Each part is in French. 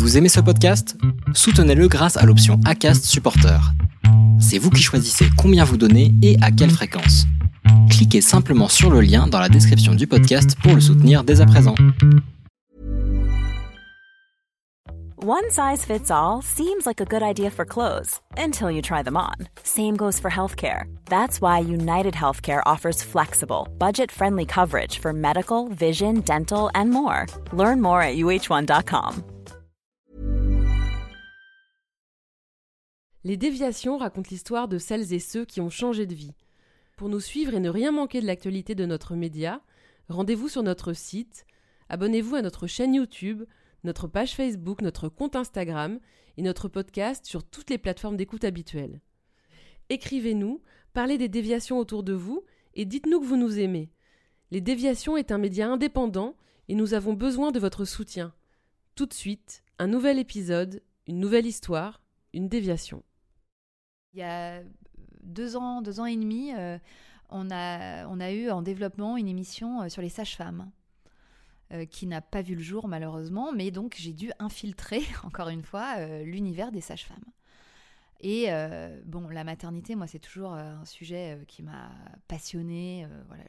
Vous aimez ce podcast? Soutenez-le grâce à l'option ACAST Supporter. C'est vous qui choisissez combien vous donnez et à quelle fréquence. Cliquez simplement sur le lien dans la description du podcast pour le soutenir dès à présent. One size fits all seems like a good idea for clothes until you try them on. Same goes for healthcare. That's why United Healthcare offers flexible, budget friendly coverage for medical, vision, dental, and more. Learn more at uh1.com. Les déviations racontent l'histoire de celles et ceux qui ont changé de vie. Pour nous suivre et ne rien manquer de l'actualité de notre média, rendez-vous sur notre site, abonnez-vous à notre chaîne YouTube, notre page Facebook, notre compte Instagram et notre podcast sur toutes les plateformes d'écoute habituelles. Écrivez-nous, parlez des déviations autour de vous et dites-nous que vous nous aimez. Les déviations est un média indépendant et nous avons besoin de votre soutien. Tout de suite, un nouvel épisode, une nouvelle histoire, une déviation. Il y a deux ans, deux ans et demi, euh, on, a, eu en développement une émission euh, sur les sages-femmes. euh, qui n'a pas vu le jour malheureusement, mais donc j'ai dû infiltrer, encore une fois, euh, l'univers des sages-femmes. Et euh, bon, la maternité, moi, c'est toujours euh, un sujet euh, qui m'a passionnée. euh, voilà,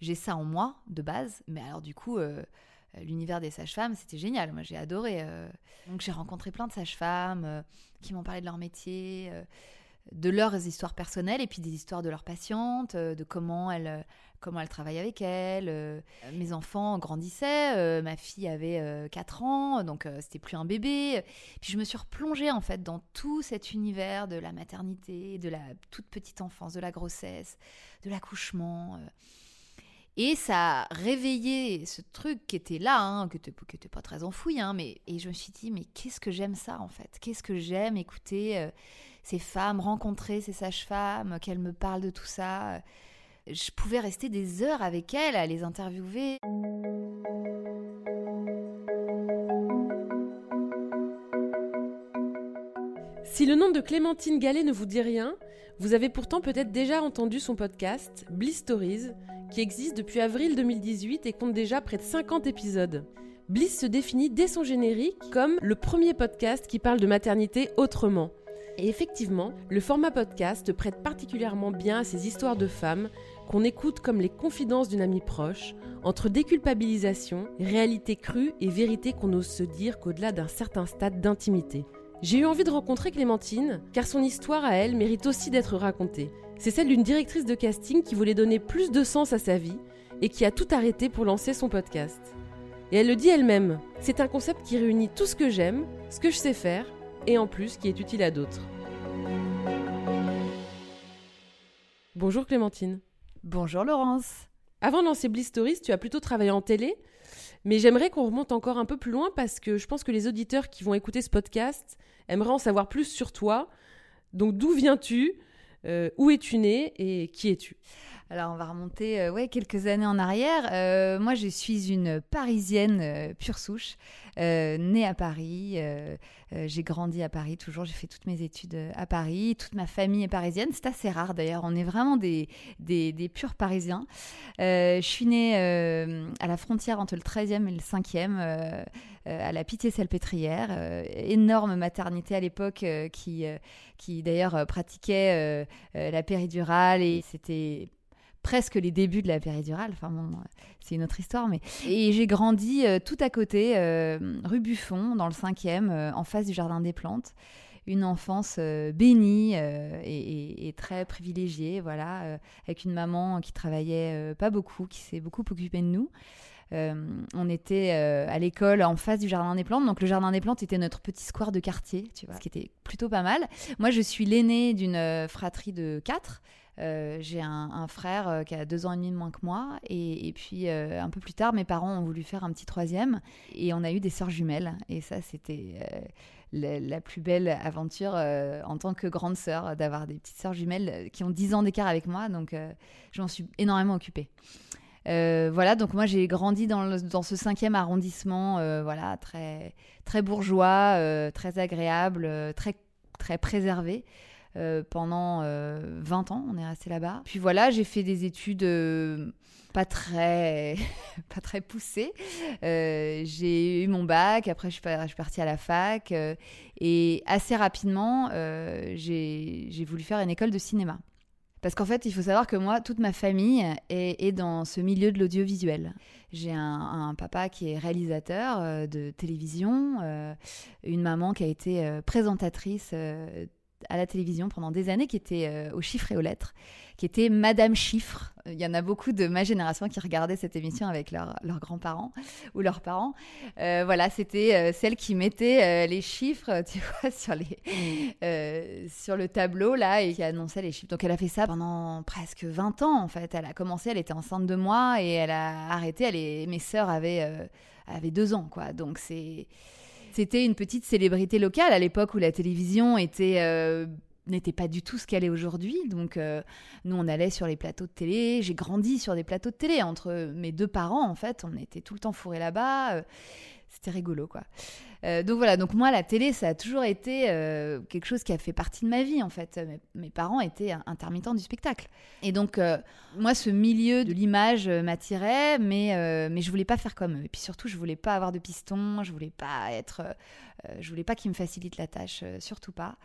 j'ai- ça en moi de base, mais alors du coup, euh, l'univers des sages-femmes, c'était génial. Moi, j'ai adoré. euh. Donc, j'ai rencontré plein de sages-femmes euh, qui m'ont parlé de leur métier, euh, de leurs histoires personnelles et puis des histoires de leurs patientes, euh, de comment elles, euh, comment elles travaillent avec elles. euh. Mes enfants grandissaient, euh, ma fille avait euh, 4 ans, donc euh, c'était plus un bébé. Puis je me suis replongée en fait dans tout cet univers de la maternité, de la toute petite enfance, de la grossesse, de l'accouchement. Et ça a réveillé ce truc qui était là, hein, qui était, qui était pas très enfoui, hein, mais et je me suis dit mais qu'est-ce que j'aime ça en fait? Qu'est-ce que j'aime écouter euh, ces femmes, rencontrer ces sages-femmes, qu'elles me parlent de tout ça? Je pouvais rester des heures avec elles à les interviewer. Si le nom de Clémentine Gallet ne vous dit rien, vous avez pourtant peut-être déjà entendu son podcast Bliss qui existe depuis avril 2018 et compte déjà près de 50 épisodes. Bliss se définit dès son générique comme le premier podcast qui parle de maternité autrement. Et effectivement, le format podcast prête particulièrement bien à ces histoires de femmes qu'on écoute comme les confidences d'une amie proche, entre déculpabilisation, réalité crue et vérité qu'on ose se dire qu'au-delà d'un certain stade d'intimité. J'ai eu envie de rencontrer Clémentine, car son histoire à elle mérite aussi d'être racontée. C'est celle d'une directrice de casting qui voulait donner plus de sens à sa vie et qui a tout arrêté pour lancer son podcast. Et elle le dit elle-même, c'est un concept qui réunit tout ce que j'aime, ce que je sais faire, et en plus qui est utile à d'autres. Bonjour Clémentine. Bonjour Laurence. Avant de lancer Bliss Stories, tu as plutôt travaillé en télé, mais j'aimerais qu'on remonte encore un peu plus loin parce que je pense que les auditeurs qui vont écouter ce podcast aimeraient en savoir plus sur toi. Donc d'où viens-tu? Où es-tu né Et qui es-tu? Alors on va remonter euh, ouais, quelques années en arrière. Euh, moi je suis une Parisienne euh, pure souche, née à Paris. j'ai grandi à Paris toujours, j'ai fait toutes mes études à Paris. Toute ma famille est parisienne, c'est assez rare d'ailleurs. On est vraiment des, des, des purs Parisiens. Je suis née à la frontière entre le 13e et le 5e. euh, euh, à la Pitié-Salpêtrière, énorme maternité à l'époque qui, qui d'ailleurs pratiquait la péridurale et c'était presque les débuts de la péridurale. Enfin bon, euh, c'est une autre histoire, mais et j'ai grandi euh, tout à côté, euh, rue Buffon, dans le 5e, euh, en face du jardin des plantes. Une enfance bénie et, et- et très privilégiée, voilà, avec une maman qui travaillait pas beaucoup, qui s'est beaucoup occupée de nous. Euh, on était euh, à l'école en face du jardin des plantes, donc le jardin des plantes était notre petit square de quartier, tu vois, ce qui était plutôt pas mal. Moi, je suis l'aînée d'une fratrie de quatre. Euh, j'ai un, frère euh, qui a deux ans et demi de moins que moi. Et, puis, euh, un peu plus tard, mes parents ont voulu faire un petit troisième. Et on a eu des sœurs jumelles. Et ça, c'était la, plus belle aventure en tant que grande sœur, d'avoir des petites sœurs jumelles qui ont 10 ans d'écart avec moi. Donc, euh, je m'en suis énormément occupée. Voilà, donc moi j'ai grandi dans, dans ce cinquième arrondissement, voilà, très, très bourgeois, très agréable, très, très préservé. Pendant 20 ans. On est resté là-bas. Puis voilà, j'ai fait des études pas très, pas très poussées. j'ai eu mon bac, après je suis, partie à la fac et assez rapidement, j'ai voulu faire une école de cinéma. Parce qu'en fait, il faut savoir que moi, toute ma famille est, dans ce milieu de l'audiovisuel. J'ai un, papa qui est réalisateur euh, de télévision, euh, une maman qui a été euh, présentatrice à la télévision pendant des années, qui était aux chiffres et aux lettres qui était Madame Chiffre. Il y en a beaucoup de ma génération qui regardaient cette émission avec leurs grands-parents ou leurs parents. Euh, voilà, c'était euh, celle qui mettait euh, les chiffres, tu vois, sur, les, sur le tableau là et qui annonçait les chiffres. Donc elle a fait ça pendant presque 20 ans en fait. Elle a commencé, elle était enceinte de moi et elle a arrêté. Elle est, mes sœurs avaient, avaient deux ans quoi. Donc c'est c'était une petite célébrité locale à l'époque où la télévision était n'était pas du tout ce qu'elle est aujourd'hui. Donc, euh, nous, on allait sur les plateaux de télé. J'ai grandi sur des plateaux de télé. Entre mes deux parents, en fait, on était tout le temps fourrés là-bas. Euh, c'était rigolo, quoi. Euh, donc voilà, donc moi, la télé, ça a toujours été quelque chose qui a fait partie de ma vie, en fait. Mes, parents étaient intermittents du spectacle. Et donc, moi, ce milieu de l'image m'attirait, mais, mais je voulais pas faire comme eux. Et puis surtout, je voulais pas avoir de piston, je voulais pas être... je voulais pas qu'ils me facilitent la tâche, surtout pas.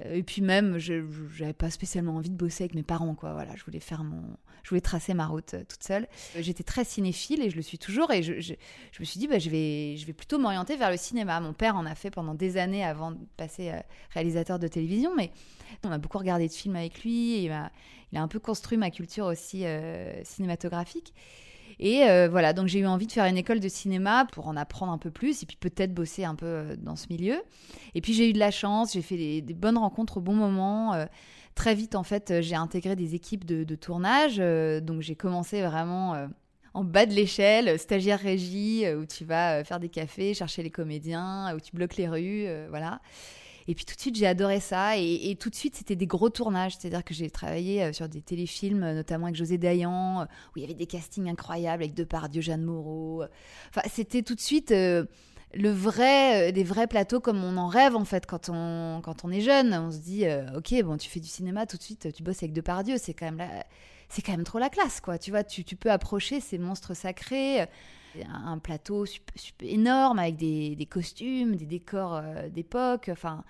Euh, et puis même, je n'avais pas spécialement envie de bosser avec mes parents, quoi. Voilà, je voulais faire mon, je voulais tracer ma route euh, toute seule. Euh, j'étais très cinéphile et je le suis toujours. Et je, me suis dit, bah, je vais, je vais plutôt m'orienter vers le cinéma. Mon père en a fait pendant des années avant de passer réalisateur de télévision, mais on a beaucoup regardé de films avec lui. Il a un peu construit ma culture aussi cinématographique. Et euh, voilà, donc j'ai eu envie de faire une école de cinéma pour en apprendre un peu plus et puis peut-être bosser un peu euh, dans ce milieu. Et puis j'ai eu de la chance, j'ai fait des, bonnes rencontres au bon moment. Euh, très vite, en fait, j'ai intégré des équipes de, tournage. donc j'ai commencé vraiment en bas de l'échelle, stagiaire régie, où tu vas faire des cafés, chercher les comédiens, où tu bloques les rues, voilà. Et puis tout de suite, j'ai adoré ça. Et, tout de suite, c'était des gros tournages. C'est-à-dire que j'ai travaillé euh, sur des téléfilms, euh, notamment avec José Dayan, euh, où il y avait des castings incroyables avec Depardieu, Jeanne Moreau. Enfin, c'était tout de suite le vrai, des vrais plateaux comme on en rêve en fait quand on, quand on est jeune. On se dit, ok, bon, tu fais du cinéma tout de suite, tu bosses avec Depardieu, c'est quand même c'est quand même trop la classe, quoi. Tu vois, tu peux approcher ces monstres sacrés un plateau énorme avec des, costumes, des décors euh, d'époque. Enfin,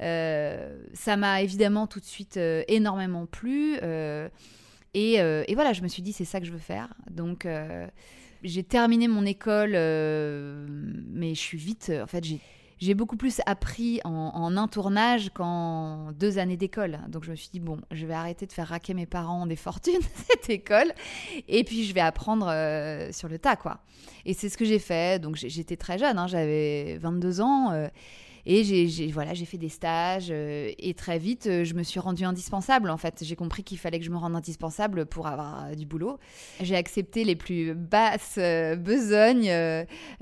euh, ça m'a évidemment tout de suite euh, énormément plu. Et, et, voilà, je me suis dit, c'est ça que je veux faire. Donc, j'ai terminé mon école, mais je suis vite. En fait, j'ai j'ai beaucoup plus appris en, un tournage qu'en deux années d'école. Donc je me suis dit, bon, je vais arrêter de faire raquer mes parents des fortunes, cette école, et puis je vais apprendre euh, sur le tas, quoi. Et c'est ce que j'ai fait. Donc j'étais très jeune, hein, j'avais 22 ans. Euh, et j'ai voilà, j'ai fait des stages euh, et très vite, euh, je me suis rendue indispensable. En fait, j'ai compris qu'il fallait que je me rende indispensable pour avoir euh, du boulot. J'ai accepté les plus basses besognes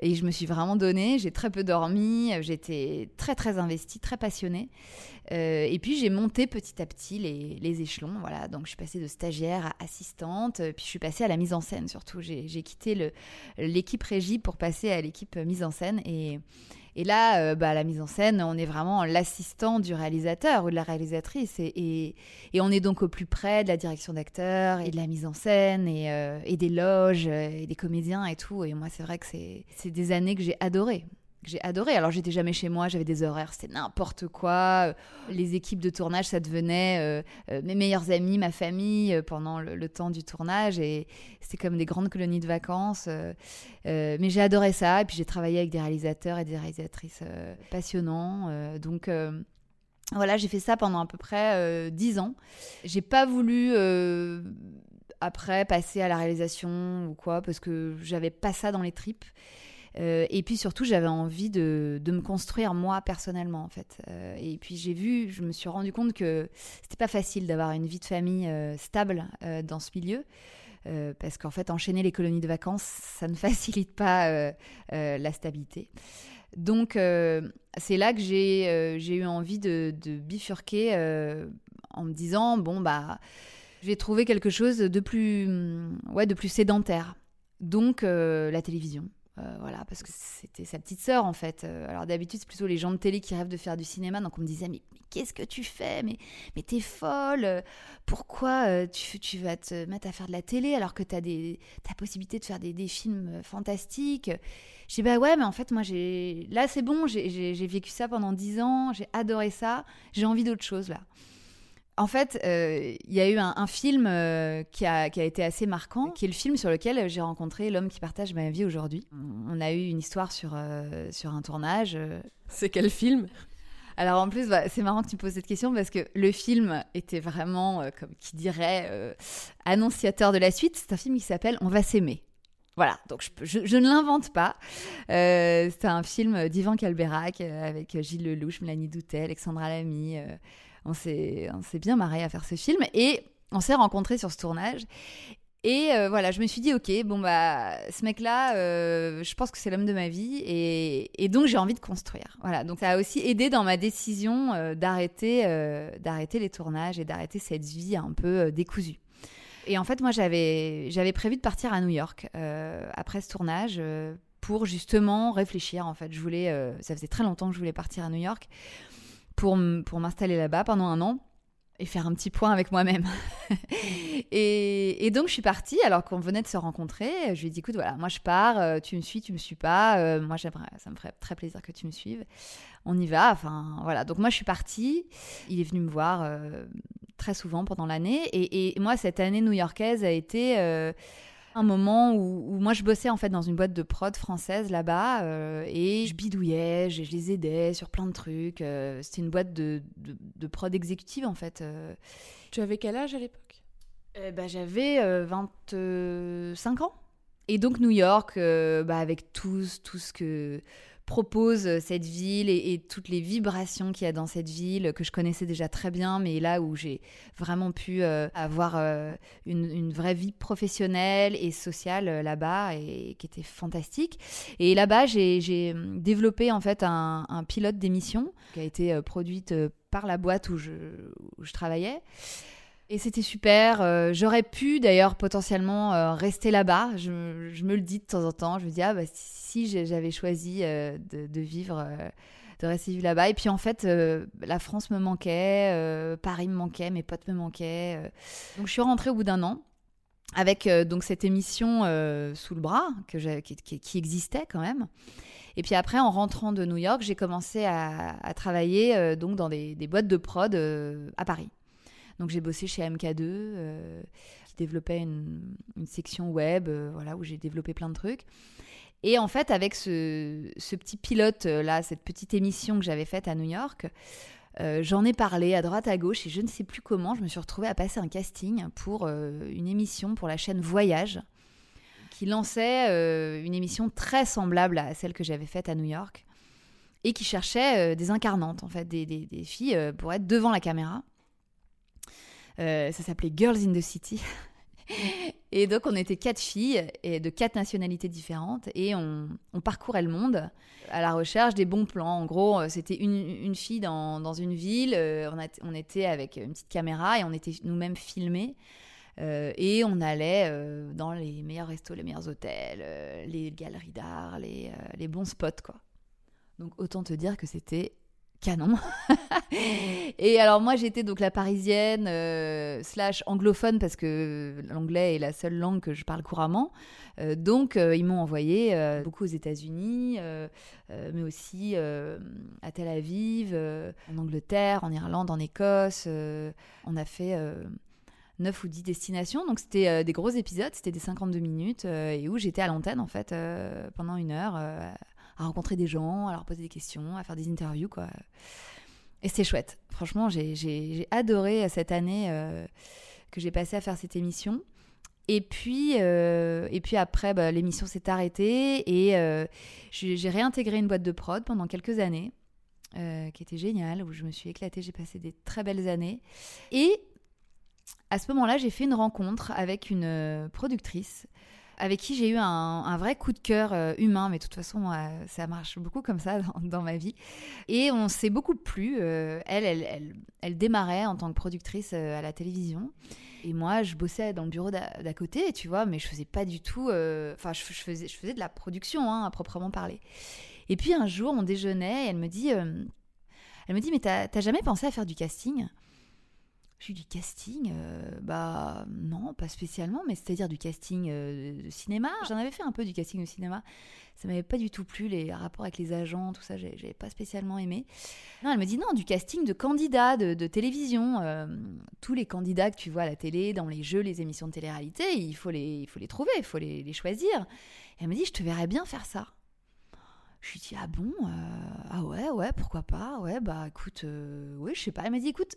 et je me suis vraiment donnée. J'ai très peu dormi. J'étais très très investie, très passionnée. et puis j'ai monté petit à petit les, les, échelons. Voilà, donc je suis passée de stagiaire à assistante, puis je suis passée à la mise en scène surtout. J'ai quitté l'équipe régie pour passer à l'équipe mise en scène et et là, euh, bah, la mise en scène, on est vraiment l'assistant du réalisateur ou de la réalisatrice. Et, on est donc au plus près de la direction d'acteur et de la mise en scène et, euh, et des loges et des comédiens et tout. Et moi, c'est vrai que c'est des années que j'ai adorées j'ai adoré. Alors j'étais jamais chez moi, j'avais des horaires, c'était n'importe quoi. Les équipes de tournage, ça devenait euh, euh, mes meilleurs amis, ma famille euh, pendant le, temps du tournage et c'était comme des grandes colonies de vacances. mais j'ai adoré ça et puis j'ai travaillé avec des réalisateurs et des réalisatrices passionnants. donc voilà, j'ai fait ça pendant à peu près dix ans. J'ai pas voulu après passer à la réalisation ou quoi parce que j'avais pas ça dans les tripes. Euh, et puis surtout, j'avais envie de, de, me construire moi personnellement en fait. Euh, et puis j'ai vu, je me suis rendu compte que c'était pas facile d'avoir une vie de famille euh, stable dans ce milieu. parce qu'en fait, enchaîner les colonies de vacances, ça ne facilite pas la stabilité. Donc, c'est là que j'ai eu envie de, bifurquer en me disant bon, bah, je vais trouver quelque chose de plus, ouais, de plus sédentaire. Donc, la télévision. Euh, voilà, parce que c'était sa petite sœur en fait. Euh, alors d'habitude, c'est plutôt les gens de télé qui rêvent de faire du cinéma. Donc on me disait, mais, qu'est-ce que tu fais? Mais, mais t'es folle Pourquoi tu, vas te mettre à faire de la télé alors que t'as des possibilité de faire des, des films fantastiques? Je dis, bah ouais, mais en fait, moi, j'ai là, c'est bon, j'ai vécu ça pendant dix ans, j'ai adoré ça, j'ai envie d'autre chose là. En fait, euh, il y a eu un, film euh, qui, a, été assez marquant, qui est le film sur lequel j'ai rencontré l'homme qui partage ma vie aujourd'hui. On a eu une histoire sur, euh, sur un tournage. C'est quel film? Alors en plus, bah, c'est marrant que tu me poses cette question parce que le film était vraiment, comme qui dirait, annonciateur de la suite. C'est un film qui s'appelle On va s'aimer. Voilà, donc je, je, ne l'invente pas. c'est un film d'Ivan Calberac avec Gilles Lelouch, Mélanie Doutet, Alexandra Lamy on s'est bien marré à faire ce film et on s'est rencontrés sur ce tournage. Et euh, voilà, je me suis dit, ok, bon, bah, ce mec-là, euh, je pense que c'est l'homme de ma vie. Et, donc, j'ai envie de construire. Voilà, donc ça a aussi aidé dans ma décision euh, d'arrêter d'arrêter les tournages et d'arrêter cette vie un peu décousue. Et en fait, moi, j'avais prévu de partir à New York après ce tournage pour justement réfléchir. En fait, je voulais, ça faisait très longtemps que je voulais partir à New York pour, pour m'installer là-bas pendant un an et faire un petit point avec moi-même. et, donc je suis partie alors qu'on venait de se rencontrer. Je lui ai dit écoute voilà, moi je pars, euh, tu me suis, tu me suis pas. Euh, moi j'aimerais, ça me ferait très plaisir que tu me suives. On y va. Enfin voilà. Donc moi je suis partie. Il est venu me voir euh, très souvent pendant l'année et, et, moi cette année new-yorkaise a été un moment où, moi je bossais en fait dans une boîte de prod française là-bas euh, et je bidouillais, je, les aidais sur plein de trucs. Euh, c'était une boîte de, de, prod exécutive en fait. Euh. Tu avais quel âge à l'époque? Bah, J'avais 25 ans. Et donc New York, bah, avec tout, tout ce que propose euh, cette ville et, toutes les vibrations qu'il y a dans cette ville que je connaissais déjà très bien, mais là où j'ai vraiment pu euh, avoir euh, une, vraie vie professionnelle et sociale là-bas et qui était fantastique. Et là-bas, j'ai développé en fait un, pilote d'émission qui a été produite par la boîte où je, où je travaillais. Et c'était super. Euh, j'aurais pu d'ailleurs potentiellement euh, rester là-bas. Je, me le dis de temps en temps. Je me dis, ah bah si j'avais choisi euh, de, vivre, de rester vivre là-bas. Et puis en fait, la France me manquait, Paris me manquait, mes potes me manquaient. Donc je suis rentrée au bout d'un an avec donc cette émission sous le bras qui, existait quand même. Et puis après, en rentrant de New York, j'ai commencé à, travailler donc dans des, boîtes de prod à Paris. Donc j'ai bossé chez MK2, euh, qui développait une, section web, euh, voilà, où j'ai développé plein de trucs. Et en fait, avec ce, petit pilote euh, cette petite émission que j'avais faite à New York, j'en ai parlé à droite à gauche et je ne sais plus comment, je me suis retrouvée à passer un casting pour une émission pour la chaîne Voyage qui lançait une émission très semblable à celle que j'avais faite à New York et qui cherchait des incarnantes, en fait, des filles pour être devant la caméra. Euh, ça s'appelait Girls in the City. et donc, on était quatre filles et de quatre nationalités différentes et on, parcourait le monde à la recherche des bons plans. En gros, euh, c'était une, fille dans, une ville, euh, on, était avec une petite caméra et on était nous-mêmes filmés. et on allait dans les meilleurs restos, les meilleurs hôtels, les galeries d'art, les, les, bons spots, quoi. Donc autant te dire que c'était canon. et alors moi j'étais donc la parisienne euh, slash anglophone parce que l'anglais est la seule langue que je parle couramment. Euh, donc euh, ils m'ont envoyé beaucoup aux États-Unis, mais aussi à Tel Aviv, en Angleterre, en Irlande, en Écosse. on a fait 9 ou 10 destinations. Donc c'était des gros épisodes, c'était des 52 minutes et où j'étais à l'antenne en fait pendant une heure à rencontrer des gens, à leur poser des questions, à faire des interviews, quoi. Et c'est chouette. Franchement, j'ai adoré cette année euh, que j'ai passé à faire cette émission. Et puis, euh, et puis après, bah, l'émission s'est arrêtée et euh, j'ai réintégré une boîte de prod pendant quelques années, qui était géniale, où je me suis éclatée, j'ai passé des très belles années. Et à ce moment-là, j'ai fait une rencontre avec une productrice avec qui j'ai eu un, vrai coup de cœur euh, humain, mais de toute façon, ça marche beaucoup comme ça dans, ma vie. Et on s'est beaucoup plu. elle, elle, elle, démarrait en tant que productrice à la télévision. Et moi, je bossais dans le bureau d'à côté, tu vois, mais je faisais pas du tout. Enfin, je, faisais, je faisais de la production, hein, à proprement parler. Et puis un jour, on déjeunait et elle me dit, elle me dit, mais t'as jamais pensé à faire du casting? J'ai du casting, euh, bah non, pas spécialement, mais c'est-à-dire du casting euh, de cinéma. J'en avais fait un peu du casting de cinéma. Ça m'avait pas du tout plu, les rapports avec les agents, tout ça, j'avais pas spécialement aimé. Non, elle me dit non, du casting de candidats de, télévision. Euh, tous les candidats que tu vois à la télé, dans les jeux, les émissions de télé-réalité, il faut les, il faut les trouver, il faut les, choisir. Et elle me dit, je te verrais bien faire ça. Je lui dis ah bon ah ouais ouais pourquoi pas ouais bah écoute oui je sais pas elle m'a dit écoute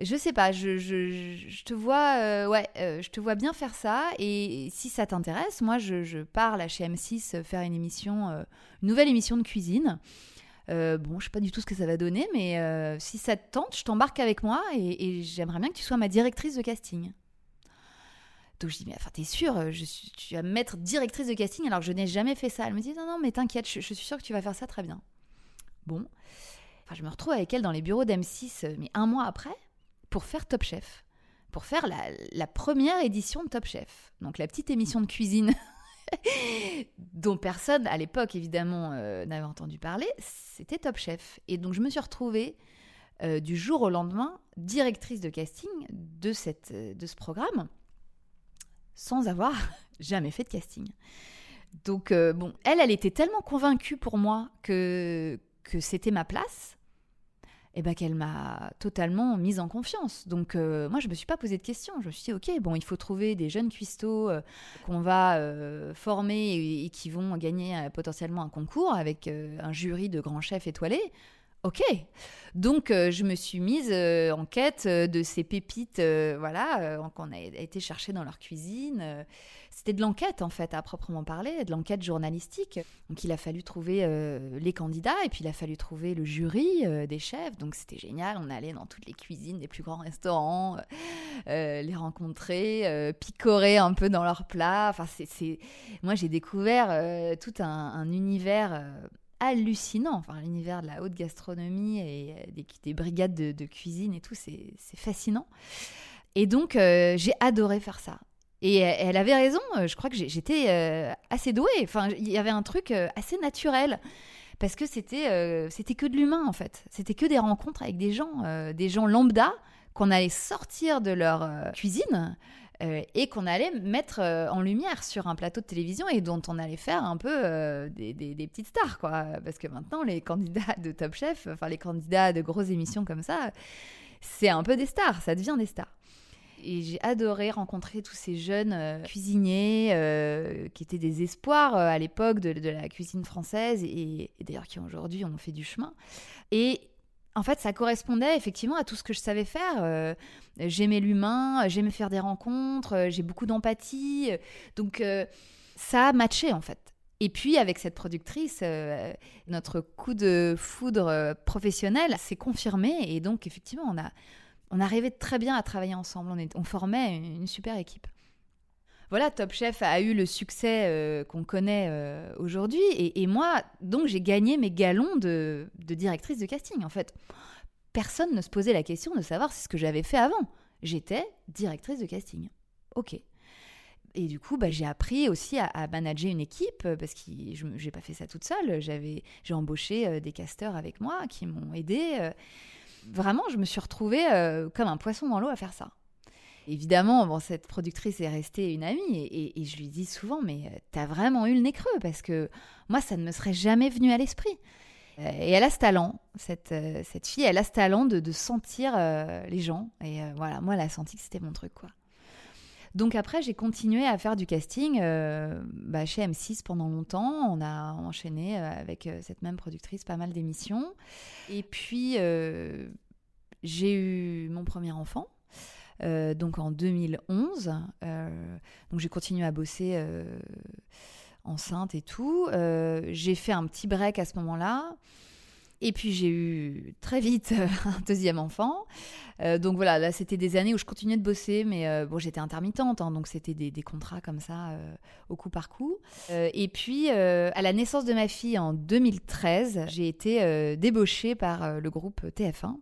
je sais pas, je, te vois, euh, ouais, euh, je te vois bien faire ça. Et si ça t'intéresse, moi, je, je, pars là chez M6 faire une émission, euh, une nouvelle émission de cuisine. bon, je sais pas du tout ce que ça va donner, mais si ça te tente, je t'embarque avec moi et, j'aimerais bien que tu sois ma directrice de casting. Donc je dis, mais enfin, t'es sûre, tu vas me mettre directrice de casting alors que je n'ai jamais fait ça. Elle me dit, non, non, mais t'inquiète, je, je suis sûre que tu vas faire ça très bien. Bon. Enfin, je me retrouve avec elle dans les bureaux d'M6, mais un mois après pour faire Top Chef, pour faire la, première édition de Top Chef, donc la petite émission de cuisine dont personne à l'époque évidemment euh, n'avait entendu parler, c'était Top Chef. Et donc je me suis retrouvée euh, du jour au lendemain directrice de casting de, euh, ce programme sans avoir jamais fait de casting. Donc bon, elle, elle était tellement convaincue pour moi que, que c'était ma place eh ben, qu'elle m'a totalement mise en confiance. Donc euh, moi, je me suis pas posé de questions. Je me suis dit, ok, bon, il faut trouver des jeunes cuistots euh, qu'on va euh, former et, qui vont gagner potentiellement un concours avec un jury de grands chefs étoilés. Ok, donc je me suis mise en quête de ces pépites, voilà, qu'on a été chercher dans leur cuisine c'était de l'enquête en fait, à proprement parler, de l'enquête journalistique. Donc il a fallu trouver euh, les candidats et puis il a fallu trouver le jury euh, des chefs. Donc c'était génial, on allait dans toutes les cuisines des plus grands restaurants, euh, les rencontrer, picorer un peu dans leurs plats. Enfin, c'est, moi j'ai découvert tout un, univers hallucinant. Enfin, l'univers de la haute gastronomie et des, brigades de, de, cuisine et tout, c'est fascinant. Et donc, j'ai adoré faire ça. Et elle avait raison, euh, je crois que j'étais euh, assez douée. Enfin, il y avait un truc euh, assez naturel. Parce que c'était c'était que de l'humain, en fait. C'était que des rencontres avec des gens, des gens lambda, qu'on allait sortir de leur cuisine et qu'on allait mettre en lumière sur un plateau de télévision et dont on allait faire un peu des, des, petites stars, quoi. Parce que maintenant, les candidats de Top Chef, enfin les candidats de grosses émissions comme ça, c'est un peu des stars, ça devient des stars. Et j'ai adoré rencontrer tous ces jeunes euh, cuisiniers euh, qui étaient des espoirs euh, à l'époque de, la cuisine française et, d'ailleurs qui aujourd'hui ont fait du chemin. Et en fait, ça correspondait effectivement à tout ce que je savais faire. j'aimais l'humain, j'aimais faire des rencontres, j'ai beaucoup d'empathie. donc ça a matché en fait. Et puis avec cette productrice, notre coup de foudre professionnel s'est confirmé et donc effectivement on a on arrivait très bien à travailler ensemble. On, formait une, super équipe. Voilà, Top Chef a eu le succès euh, qu'on connaît euh, aujourd'hui. Et, moi, donc, j'ai gagné mes galons de, directrice de casting. En fait, personne ne se posait la question de savoir ce que j'avais fait avant. J'étais directrice de casting. Ok. Et du coup, bah, j'ai appris aussi à, manager une équipe parce que je n'ai pas fait ça toute seule. J'ai embauché euh, des casteurs avec moi qui m'ont aidé vraiment, je me suis retrouvée euh, comme un poisson dans l'eau à faire ça. Évidemment, cette productrice est restée une amie et, je lui dis souvent, mais euh, t'as vraiment eu le nez creux parce que moi, ça ne me serait jamais venu à l'esprit. Euh, et elle a ce talent, cette, cette fille, elle a ce talent de, de sentir les gens. Et voilà, moi, elle a senti que c'était mon truc, quoi. Donc après, j'ai continué à faire du casting bah, chez M6 pendant longtemps. On a enchaîné avec cette même productrice pas mal d'émissions. Et puis, j'ai eu mon premier enfant. donc en 2011. donc j'ai continué à bosser enceinte et tout. j'ai fait un petit break à ce moment-là. Et puis j'ai eu très vite un deuxième enfant. Euh, donc voilà, là c'était des années où je continuais de bosser, mais euh, bon j'étais intermittente, hein, donc c'était des, contrats comme ça euh, au coup par coup. et puis à la naissance de ma fille en 2013, j'ai été débauchée par le groupe TF1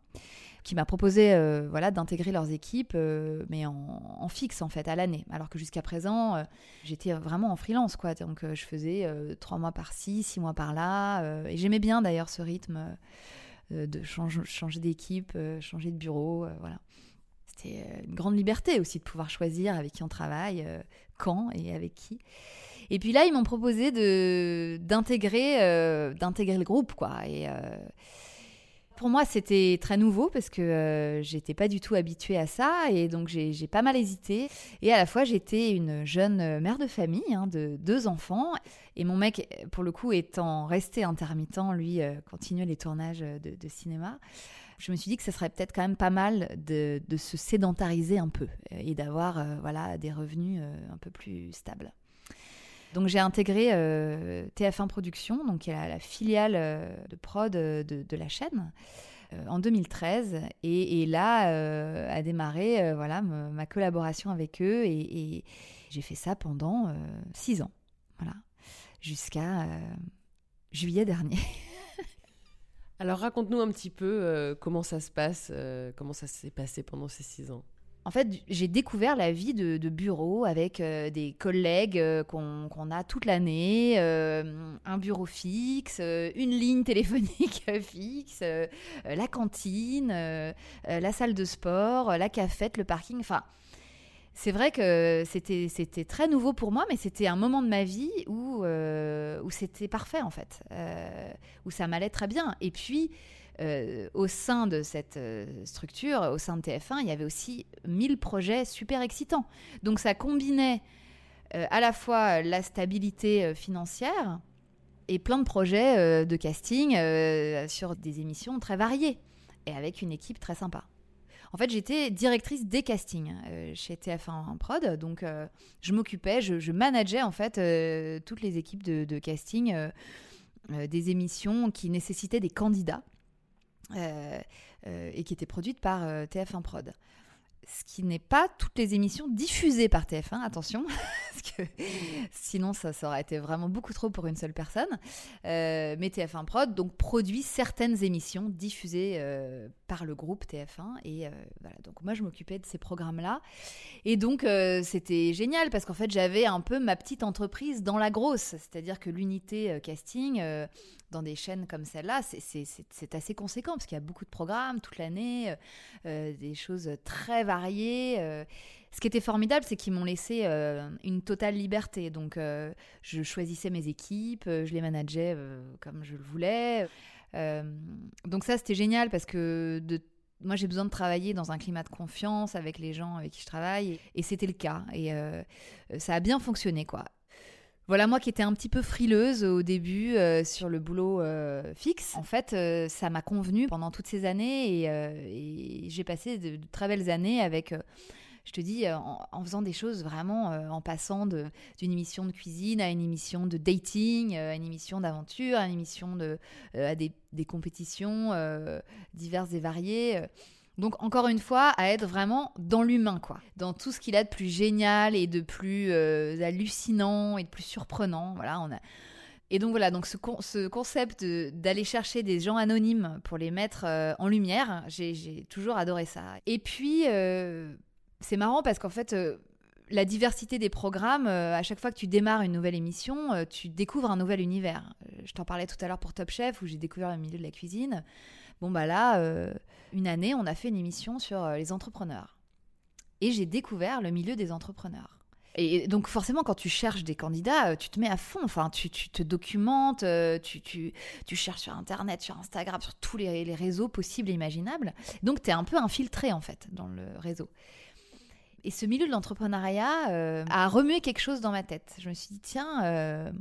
qui m'a proposé euh, voilà d'intégrer leurs équipes, euh, mais en, fixe en fait à l'année. Alors que jusqu'à présent, euh, j'étais vraiment en freelance quoi. Donc je faisais trois mois par-ci, six mois par-là, et j'aimais bien d'ailleurs ce rythme de changer d'équipe, changer de bureau, voilà. C'était une grande liberté aussi de pouvoir choisir avec qui on travaille, quand et avec qui. Et puis là, ils m'ont proposé de d'intégrer d'intégrer le groupe quoi. Et pour moi, c'était très nouveau parce que euh, j'étais pas du tout habituée à ça et donc j'ai pas mal hésité. Et à la fois, j'étais une jeune euh, mère de famille hein, de deux enfants et mon mec, pour le coup, étant resté intermittent, lui euh, continuait les tournages de, cinéma. Je me suis dit que ce serait peut-être quand même pas mal de, de, se sédentariser un peu et d'avoir voilà des revenus un peu plus stables. Donc j'ai intégré euh, TF1 Productions, donc qui est la, filiale euh, de prod euh, de, la chaîne, en 2013. Et, là a démarré voilà ma collaboration avec eux et, j'ai fait ça pendant six ans, voilà, jusqu'à juillet dernier. Alors raconte-nous un petit peu comment ça se passe, comment ça s'est passé pendant ces six ans? En fait, j'ai découvert la vie de, bureau avec euh, des collègues euh, qu'on a toute l'année, euh, un bureau fixe, une ligne téléphonique fixe, la cantine, la salle de sport, la cafette, le parking. Enfin, c'est vrai que c'était très nouveau pour moi, mais c'était un moment de ma vie où, où c'était parfait en fait, où ça m'allait très bien. Et puis, euh, au sein de cette euh, structure, au sein de TF1, il y avait aussi 1000 projets super excitants. Donc ça combinait euh, à la fois la stabilité financière et plein de projets de casting sur des émissions très variées et avec une équipe très sympa. En fait, j'étais directrice des castings chez TF1 Prod, donc je m'occupais, je, manageais en fait toutes les équipes de, de casting des émissions qui nécessitaient des candidats. Euh, euh, et qui était produite par euh, TF1 Prod. Ce qui n'est pas toutes les émissions diffusées par TF1, attention, parce que sinon ça, aurait été vraiment beaucoup trop pour une seule personne. mais TF1 Prod donc produit certaines émissions diffusées par le groupe TF1 et voilà. Donc moi je m'occupais de ces programmes-là et donc c'était génial parce qu'en fait j'avais un peu ma petite entreprise dans la grosse, c'est-à-dire que l'unité casting dans des chaînes comme celle-là, c'est assez conséquent parce qu'il y a beaucoup de programmes toute l'année, euh, euh, des choses très variées. Euh. Ce qui était formidable, c'est qu'ils m'ont laissé une totale liberté. Donc, je choisissais mes équipes, je les manageais comme je le voulais. donc ça, c'était génial parce que moi, j'ai besoin de travailler dans un climat de confiance avec les gens avec qui je travaille. Et, c'était le cas. Et ça a bien fonctionné, quoi. Voilà, moi qui étais un petit peu frileuse au début euh, sur le boulot euh, fixe, en fait, euh, ça m'a convenu pendant toutes ces années et, j'ai passé de, très belles années avec, je te dis, en, faisant des choses vraiment, en passant d'une émission de cuisine à une émission de dating, à une émission d'aventure, à une émission à des, compétitions diverses et variées. Donc encore une fois, à être vraiment dans l'humain, quoi, dans tout ce qu'il a de plus génial et de plus euh, hallucinant et de plus surprenant. Voilà, on a. Et donc voilà, donc ce, ce concept d'aller chercher des gens anonymes pour les mettre euh, en lumière, j'ai toujours adoré ça. Et puis euh, c'est marrant parce qu'en fait la diversité des programmes, à chaque fois que tu démarres une nouvelle émission, tu découvres un nouvel univers. je t'en parlais tout à l'heure pour Top Chef, où j'ai découvert le milieu de la cuisine. Bon, bah là, euh, une année, on a fait une émission sur euh, les entrepreneurs. Et j'ai découvert le milieu des entrepreneurs. Et donc forcément, quand tu cherches des candidats, euh, tu te mets à fond. Enfin, tu, te documentes, tu, tu, cherches sur Internet, sur Instagram, sur tous les, réseaux possibles et imaginables. Donc, tu es un peu infiltré, en fait, dans le réseau. Et ce milieu de l'entrepreneuriat a remué quelque chose dans ma tête. Je me suis dit, tiens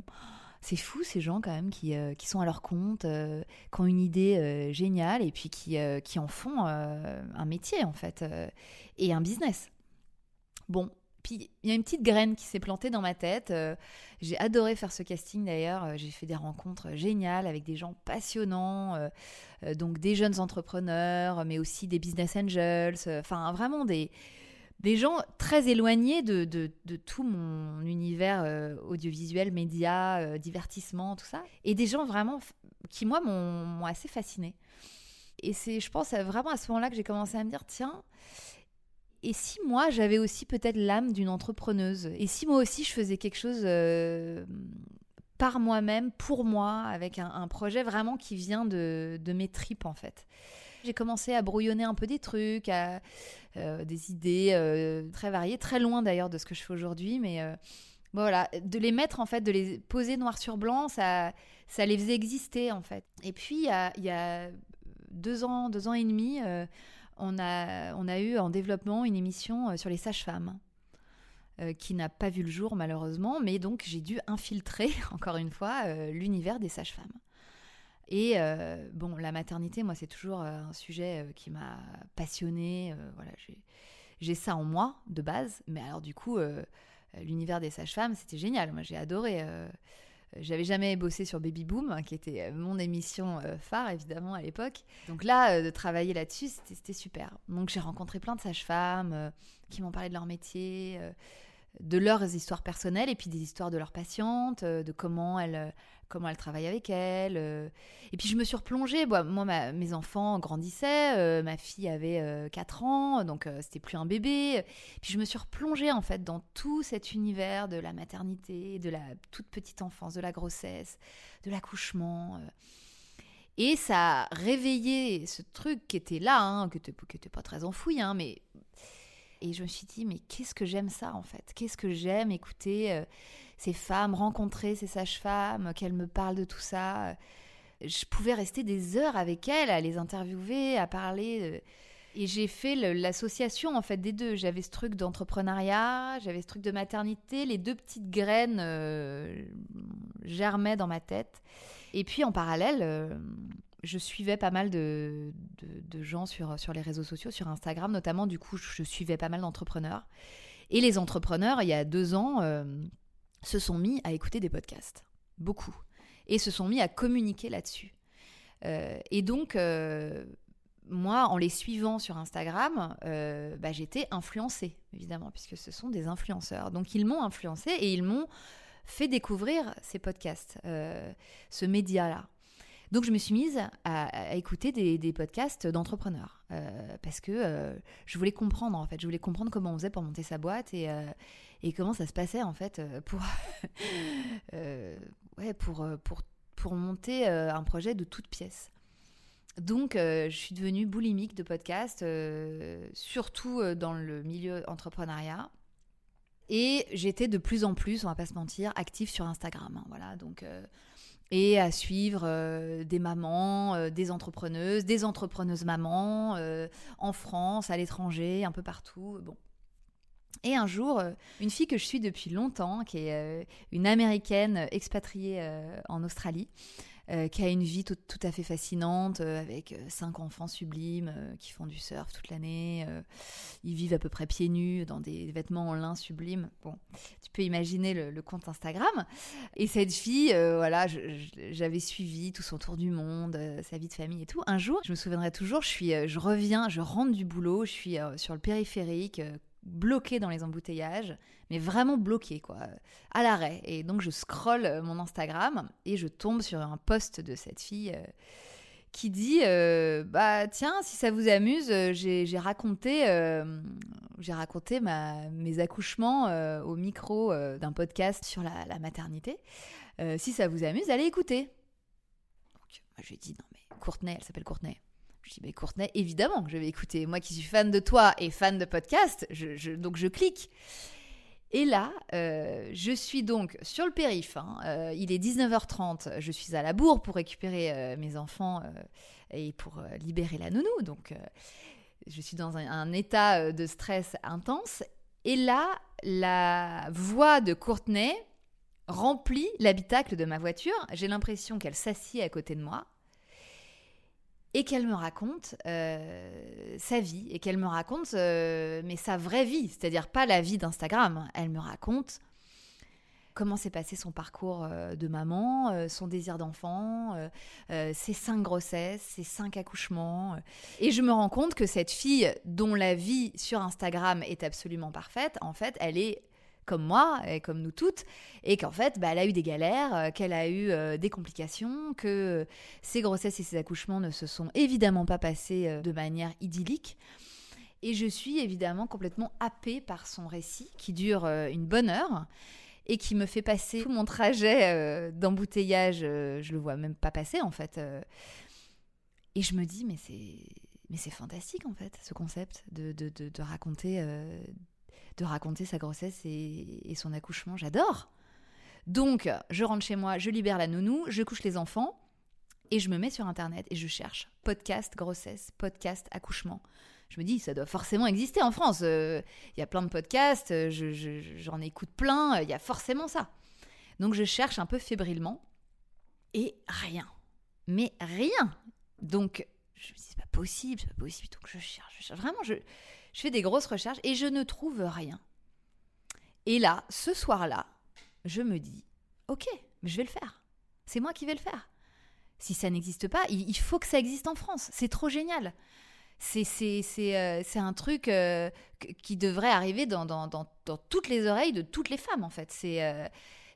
c'est fou ces gens quand même qui, euh, qui sont à leur compte, euh, qui ont une idée euh, géniale et puis qui, qui en font un métier en fait et un business. Bon, Puis il y a une petite graine qui s'est plantée dans ma tête. Euh, j'ai adoré faire ce casting d'ailleurs. Euh, j'ai fait des rencontres géniales avec des gens passionnants, euh, donc des jeunes entrepreneurs, mais aussi des business angels. Enfin, vraiment des, des gens très éloignés de, tout mon univers audiovisuel, média, divertissement, tout ça. Et des gens vraiment qui, moi, m'ont assez fasciné. Et c'est, je pense, vraiment à ce moment-là que j'ai commencé à me dire, tiens, et si moi j'avais aussi peut-être l'âme d'une entrepreneuse? Et si moi aussi je faisais quelque chose euh, par moi-même, pour moi, avec un, projet vraiment qui vient de, mes tripes en fait? J'ai commencé à brouillonner un peu des trucs, à, euh, des idées euh, très variées, très loin d'ailleurs de ce que je fais aujourd'hui, mais voilà, de les mettre en fait, de les poser noir sur blanc, ça, ça les faisait exister en fait. Et puis il y a, deux ans, deux ans et demi, on a, on a eu en développement une émission euh, sur les sages-femmes. Euh, qui n'a pas vu le jour malheureusement, mais donc j'ai dû infiltrer, encore une fois, euh, l'univers des sages-femmes. Et bon, la maternité, moi, c'est toujours un sujet qui m'a passionnée. voilà, j'ai ça en moi de base, mais alors du coup, l'univers des sages-femmes, c'était génial. Moi, j'ai adoré. J'avais jamais bossé sur Baby Boom, hein, qui était euh, mon émission euh, phare évidemment à l'époque. Donc là, euh, de travailler là-dessus, c'était super. Donc j'ai rencontré plein de sages-femmes qui m'ont parlé de leur métier, de leurs histoires personnelles et puis des histoires de leurs patientes, de comment elles, comment elle travaille avec elle. Euh. Et puis je me suis replongée. Moi, mes enfants grandissaient, euh, ma fille avait 4 euh, ans, donc c'était plus un bébé. Puis je me suis replongée en fait dans tout cet univers de la maternité, de la toute petite enfance, de la grossesse, de l'accouchement. Et ça a réveillé ce truc qui était là, hein, qui n'était pas très enfoui, hein, mais... Et je me suis dit, mais qu'est-ce que j'aime ça en fait? Qu'est-ce que j'aime écouter ces femmes, rencontrer ces sages-femmes, qu'elles me parlent de tout ça? Je pouvais rester des heures avec elles, à les interviewer, à parler. Et j'ai fait l'association en fait des deux. J'avais ce truc d'entrepreneuriat, j'avais ce truc de maternité, les deux petites graines euh, germaient dans ma tête. Et puis en parallèle, euh, je suivais pas mal de, gens sur, les réseaux sociaux, sur Instagram notamment. Du coup, je suivais pas mal d'entrepreneurs. Et les entrepreneurs, il y a deux ans, euh, se sont mis à écouter des podcasts, beaucoup, et se sont mis à communiquer là-dessus. Euh, et donc, euh, moi, en les suivant sur Instagram, bah, j'étais influencée, évidemment, puisque ce sont des influenceurs. Donc, ils m'ont influencée et ils m'ont fait découvrir ces podcasts, ce média-là. Donc je me suis mise à, écouter des, podcasts d'entrepreneurs parce que je voulais comprendre en fait, je voulais comprendre comment on faisait pour monter sa boîte et, et comment ça se passait en fait euh, pour, euh, pour, euh, pour, monter un projet de toute pièce. Donc, je suis devenue boulimique de podcast, surtout dans le milieu entrepreneuriat. Et j'étais de plus en plus, on va pas se mentir, active sur Instagram. Hein, voilà, donc et à suivre des mamans, des entrepreneuses, des entrepreneuses mamans en France, à l'étranger, un peu partout. Bon, et un jour, euh, une fille que je suis depuis longtemps, qui est euh, une américaine expatriée euh, en Australie, qui a une vie tout, à fait fascinante, avec cinq enfants sublimes qui font du surf toute l'année. ils vivent à peu près pieds nus dans des vêtements en lin sublimes. Bon, tu peux imaginer le, compte Instagram. Et cette fille, voilà, j'avais suivi tout son tour du monde, sa vie de famille et tout. Un jour, je me souviendrai toujours, je, suis, je reviens, je rentre du boulot, je suis sur le périphérique bloqué dans les embouteillages, mais vraiment bloqué, quoi, à l'arrêt. Et donc je scrolle euh, mon Instagram et je tombe sur un post de cette fille euh, qui dit euh, Bah tiens, si ça vous amuse, j'ai raconté, j'ai raconté mes accouchements au micro d'un podcast sur la, maternité. si ça vous amuse, allez écouter. Donc moi je lui ai dit Non mais Courtenay, elle s'appelle Courtenay. Je dis, mais Courtenay, évidemment je vais écouter. Moi qui suis fan de toi et fan de podcast, donc je clique. Et là, euh, je suis donc sur le périph. Hein. Euh, il est 19h30. Je suis à la bourre pour récupérer euh, mes enfants et pour libérer la nounou. Donc, je suis dans un, état de stress intense. Et là, la voix de Courtenay remplit l'habitacle de ma voiture. J'ai l'impression qu'elle s'assied à côté de moi et qu'elle me raconte euh, sa vie et qu'elle me raconte euh, mais sa vraie vie, c'est-à-dire pas la vie d'Instagram. Elle me raconte comment s'est passé son parcours euh, de maman, son désir d'enfant, ses cinq grossesses, ses cinq accouchements. Et je me rends compte que cette fille dont la vie sur Instagram est absolument parfaite, en fait, elle est comme moi et comme nous toutes, et qu'en fait, bah, elle a eu des galères, euh, qu'elle a eu euh, des complications, que ses grossesses et ses accouchements ne se sont évidemment pas passés euh, de manière idyllique. Et je suis évidemment complètement happée par son récit, qui dure une bonne heure et qui me fait passer tout mon trajet d'embouteillage. je le vois même pas passer en fait. et je me dis, mais c'est mais c'est fantastique en fait, ce concept de, de, raconter de raconter sa grossesse et, son accouchement. J'adore. Donc, je rentre chez moi, je libère la nounou, je couche les enfants et je me mets sur Internet et je cherche podcast grossesse, podcast accouchement. Je me dis, ça doit forcément exister en France. Euh, il y a plein de podcasts, euh, j'en écoute plein, il y a forcément ça. Donc, je cherche un peu fébrilement et rien. Mais rien. Donc, je me dis, c'est pas possible, c'est pas possible. Donc, je cherche, je cherche. Vraiment, je, je fais des grosses recherches et je ne trouve rien. Et là, ce soir-là, je me dis, ok, je vais le faire. C'est moi qui vais le faire. Si ça n'existe pas, il, faut que ça existe en France. C'est trop génial. C'est euh, un truc euh, qui devrait arriver dans, dans, dans, toutes les oreilles de toutes les femmes, en fait. C'est euh,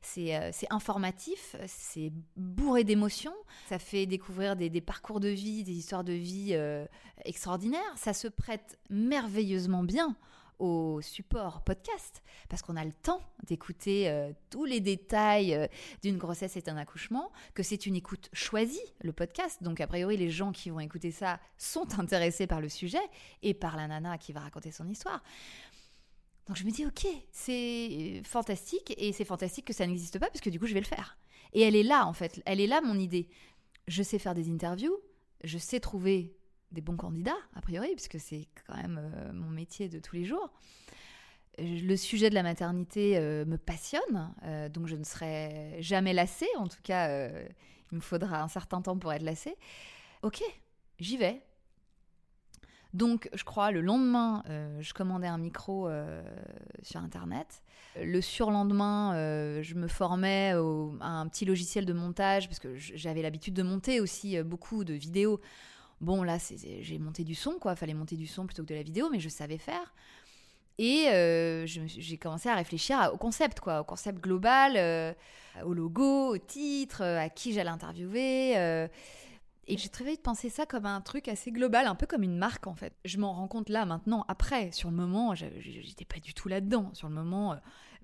c'est informatif, c'est bourré d'émotions, ça fait découvrir des, parcours de vie, des histoires de vie euh, extraordinaires, ça se prête merveilleusement bien au support podcast, parce qu'on a le temps d'écouter euh, tous les détails d'une grossesse et un accouchement, que c'est une écoute choisie, le podcast. Donc, a priori, les gens qui vont écouter ça sont intéressés par le sujet et par la nana qui va raconter son histoire. Donc je me dis, ok, c'est fantastique, et c'est fantastique que ça n'existe pas, parce que du coup, je vais le faire. Et elle est là, en fait, elle est là, mon idée. Je sais faire des interviews, je sais trouver des bons candidats, a priori, puisque c'est quand même euh, mon métier de tous les jours. Le sujet de la maternité euh, me passionne, euh, donc je ne serai jamais lassée, en tout cas, il me faudra un certain temps pour être lassée. Ok, j'y vais, donc, je crois, le lendemain, euh, je commandais un micro euh, sur Internet. Le surlendemain, euh, je me formais à un petit logiciel de montage, parce que j'avais l'habitude de monter aussi beaucoup de vidéos. Bon, là, j'ai monté du son, quoi. Fallait monter du son plutôt que de la vidéo, mais je savais faire. Et j'ai commencé à réfléchir au concept, quoi, au concept global, au logo, au titre, à qui j'allais interviewer. Et j'ai très vite pensé ça comme un truc assez global, un peu comme une marque en fait. Je m'en rends compte là maintenant, après, sur le moment, j'étais pas du tout là-dedans. Sur le moment, euh,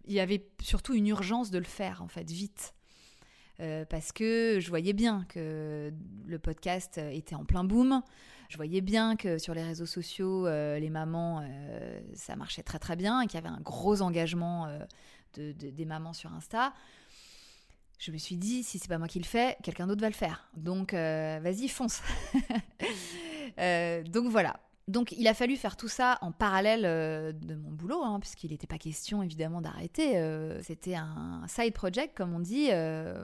il y avait surtout une urgence de le faire en fait, vite. Euh, parce que je voyais bien que le podcast était en plein boom. Je voyais bien que sur les réseaux sociaux, euh, les mamans, ça marchait très très bien, et qu'il y avait un gros engagement des mamans sur Insta je me suis dit, si c'est pas moi qui le fais, quelqu'un d'autre va le faire. Donc, euh, vas-y, fonce. Euh, donc voilà. Donc il a fallu faire tout ça en parallèle euh, de mon boulot, hein, puisqu'il n'était pas question évidemment d'arrêter. C'était un side project, comme on dit,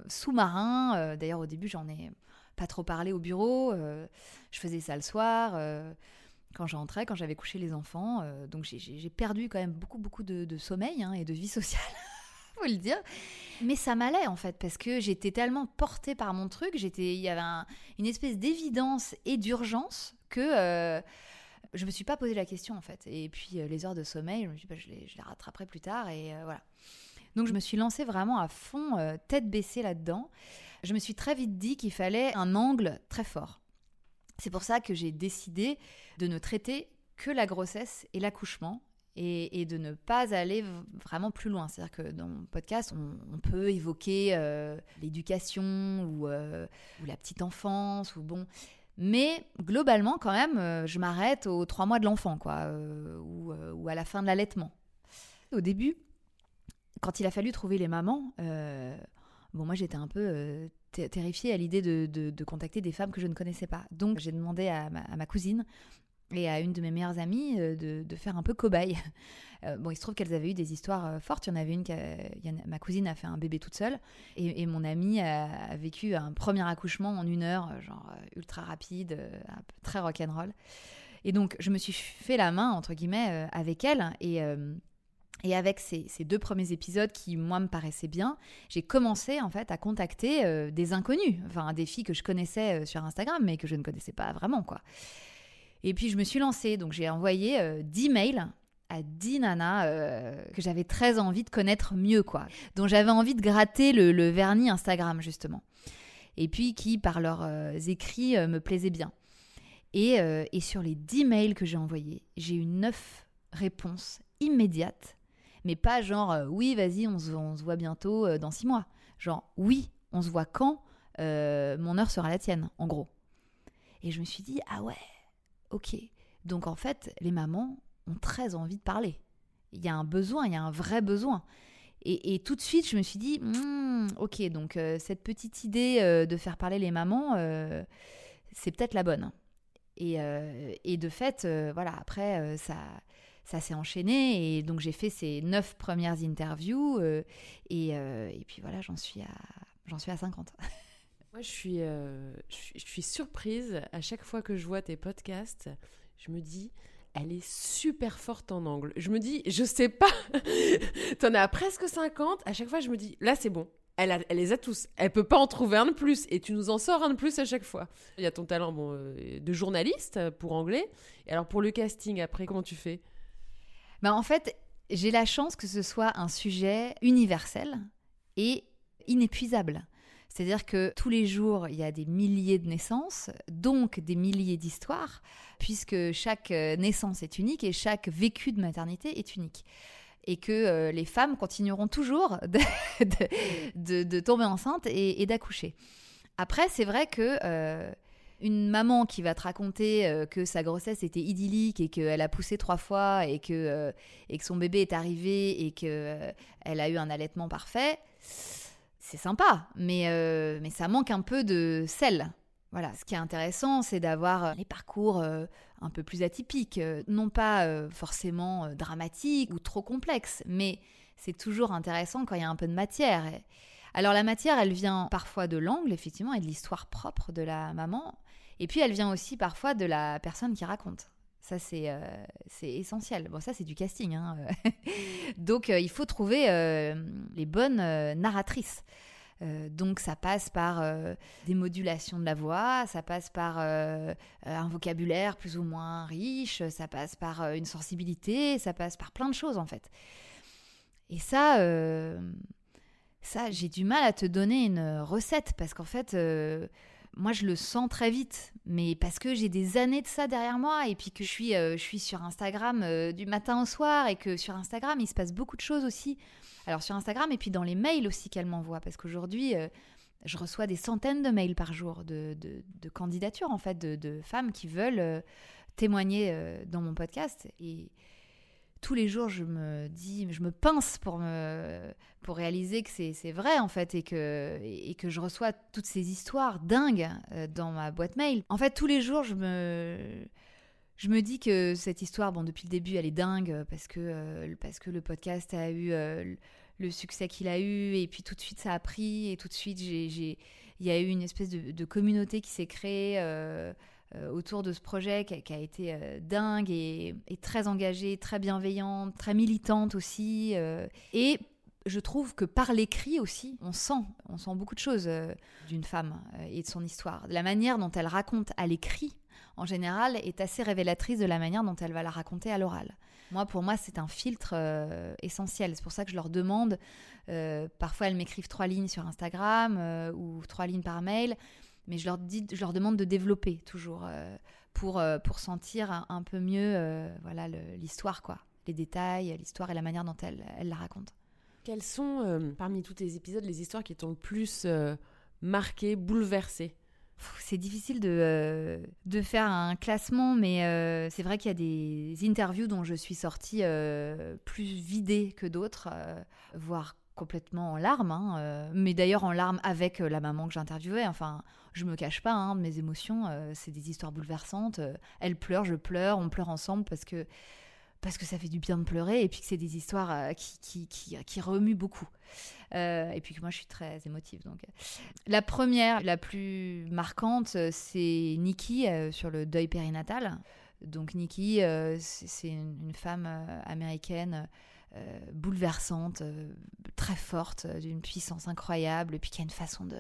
sous-marin. D'ailleurs au début j'en ai pas trop parlé au bureau. je faisais ça le soir. quand j'entrais, quand j'avais couché les enfants, donc j'ai perdu quand même beaucoup beaucoup de, sommeil hein, et de vie sociale le dire. Mais ça m'allait en fait parce que j'étais tellement portée par mon truc, j'étais, il y avait une espèce d'évidence et d'urgence que euh, je me suis pas posé la question en fait. Et puis euh, les heures de sommeil, je me bah, je, les, rattraperai plus tard et euh, voilà. Donc je me suis lancée vraiment à fond, tête baissée là-dedans. Je me suis très vite dit qu'il fallait un angle très fort. C'est pour ça que j'ai décidé de ne traiter que la grossesse et l'accouchement et, de ne pas aller vraiment plus loin. C'est-à-dire que dans mon podcast, on, peut évoquer euh, l'éducation euh, ou, la petite enfance ou bon. Mais globalement, quand même, euh, je m'arrête aux trois mois de l'enfant, quoi, ou, à la fin de l'allaitement. Au début, quand il a fallu trouver les mamans, bon, moi j'étais un peu terrifiée à l'idée de, contacter des femmes que je ne connaissais pas. Donc j'ai demandé à ma, à ma cousine et à une de mes meilleures amies de, de faire un peu cobaye. bon, il se trouve qu'elles avaient eu des histoires fortes. Il y en avait une, ma cousine a fait un bébé toute seule, et, mon amie a, vécu un premier accouchement en une heure, genre ultra rapide, très rock'n'roll. Et donc, je me suis fait la main, entre guillemets, avec elle, et et avec ces, deux premiers épisodes qui, moi, me paraissaient bien, j'ai commencé en fait à contacter euh, des inconnus, enfin des filles que je connaissais euh, sur Instagram, mais que je ne connaissais pas vraiment, quoi. Et puis je me suis lancée, donc j'ai envoyé euh, 10 mails à 10 nanas que j'avais très envie de connaître mieux, quoi. Dont j'avais envie de gratter le, vernis Instagram, justement. Et puis qui, par leurs écrits, me plaisaient bien. Et, et sur les 10 mails que j'ai envoyés, j'ai eu 9 réponses immédiates mais pas genre euh, oui, vas-y, on se, voit bientôt euh, dans six mois. Genre oui, on se voit quand euh, mon heure sera la tienne, en gros. Et je me suis dit, ah ouais, ok. Donc en fait, les mamans ont très envie de parler. Il y a un besoin, il y a un vrai besoin. Et, tout de suite, je me suis dit, hmm, ok, donc cette petite idée de faire parler les mamans, c'est peut-être la bonne. Et, et de fait, voilà, après, ça, ça s'est enchaîné et donc j'ai fait ces neuf premières interviews euh, euh, et, puis voilà, j'en suis à, j'en suis à 50. Moi, je suis, euh, je suis, surprise à chaque fois que je vois tes podcasts. Je me dis, elle est super forte en angle. Je me dis, je sais pas, t'en as presque 50. À chaque fois, je me dis, là, c'est bon. Elle, les a tous. Elle peut pas en trouver un de plus. Et tu nous en sors un de plus à chaque fois. Il y a ton talent bon, de journaliste pour anglais. Et alors, pour le casting, après, comment tu fais? Bah, en fait, j'ai la chance que ce soit un sujet universel et inépuisable. C'est-à-dire que tous les jours, il y a des milliers de naissances, donc des milliers d'histoires, puisque chaque euh, naissance est unique et chaque vécu de maternité est unique. Et que euh, les femmes continueront toujours de, tomber enceinte et, d'accoucher. Après, c'est vrai que euh, une maman qui va te raconter que sa grossesse était idyllique et qu'elle a poussé trois fois et que, et que son bébé est arrivé et qu'elle elle a eu un allaitement parfait, c'est sympa, mais, mais ça manque un peu de sel. Voilà, ce qui est intéressant, c'est d'avoir les parcours un peu plus atypiques, non pas forcément dramatiques ou trop complexes, mais c'est toujours intéressant quand il y a un peu de matière. Alors la matière, elle vient parfois de l'angle, effectivement, et de l'histoire propre de la maman, et puis elle vient aussi parfois de la personne qui raconte. Ça, c'est euh, essentiel. Bon, ça, c'est du casting. Hein. donc, euh, il faut trouver euh, les bonnes narratrices. donc, ça passe par des modulations de la voix, ça passe par un vocabulaire plus ou moins riche, ça passe par une sensibilité, ça passe par plein de choses, en fait. Et ça, ça j'ai du mal à te donner une recette parce qu'en fait moi, je le sens très vite, mais parce que j'ai des années de ça derrière moi, et puis que je suis, euh, je suis sur Instagram euh, du matin au soir, et que sur Instagram, il se passe beaucoup de choses aussi. Alors sur Instagram, et puis dans les mails aussi qu'elle m'envoie, parce qu'aujourd'hui, euh, je reçois des centaines de mails par jour de, de, candidatures, en fait, de, de femmes qui veulent témoigner dans mon podcast. Et, tous les jours, je me dis, je me pince pour, me, pour réaliser que c'est vrai en fait et que, et que je reçois toutes ces histoires dingues euh, dans ma boîte mail. En fait, tous les jours, je me, je me dis que cette histoire, bon, depuis le début, elle est dingue parce que, euh, parce que le podcast a eu euh, le succès qu'il a eu et puis tout de suite ça a pris et tout de suite, il y a eu une espèce de, communauté qui s'est créée. Autour de ce projet qui a, été euh, dingue et, très engagée, très bienveillante, très militante aussi. Euh, et je trouve que par l'écrit aussi, on sent, on sent beaucoup de choses d'une femme et de son histoire. La manière dont elle raconte à l'écrit, en général, est assez révélatrice de la manière dont elle va la raconter à l'oral. Moi, pour moi, c'est un filtre essentiel. C'est pour ça que je leur demande. parfois, elles m'écrivent trois lignes sur Instagram ou trois lignes par mail mais je leur, dis, je leur demande de développer toujours euh, pour, euh, pour sentir un, peu mieux euh, voilà l'histoire, quoi. Les détails, l'histoire et la manière dont elle, elle la raconte. Quelles sont, parmi tous tes épisodes, les histoires qui t'ont le plus marqué, bouleversé? C'est difficile de, de, faire un classement, mais c'est vrai qu'il y a des interviews dont je suis sortie plus vidée que d'autres, voire complètement en larmes, hein, euh, mais d'ailleurs en larmes avec euh, la maman que j'interviewais. Enfin, je me cache pas, hein, mes émotions, euh, c'est des histoires bouleversantes. elle pleure, je pleure, on pleure ensemble parce que parce que ça fait du bien de pleurer et puis que c'est des histoires qui, qui, qui, remuent beaucoup. et puis que moi je suis très émotive. Donc. La première, la plus marquante, c'est Nikki sur le deuil périnatal. Donc Nikki, c'est une, femme américaine euh, bouleversante, euh, très forte, euh, d'une puissance incroyable, et puis qui a une façon de,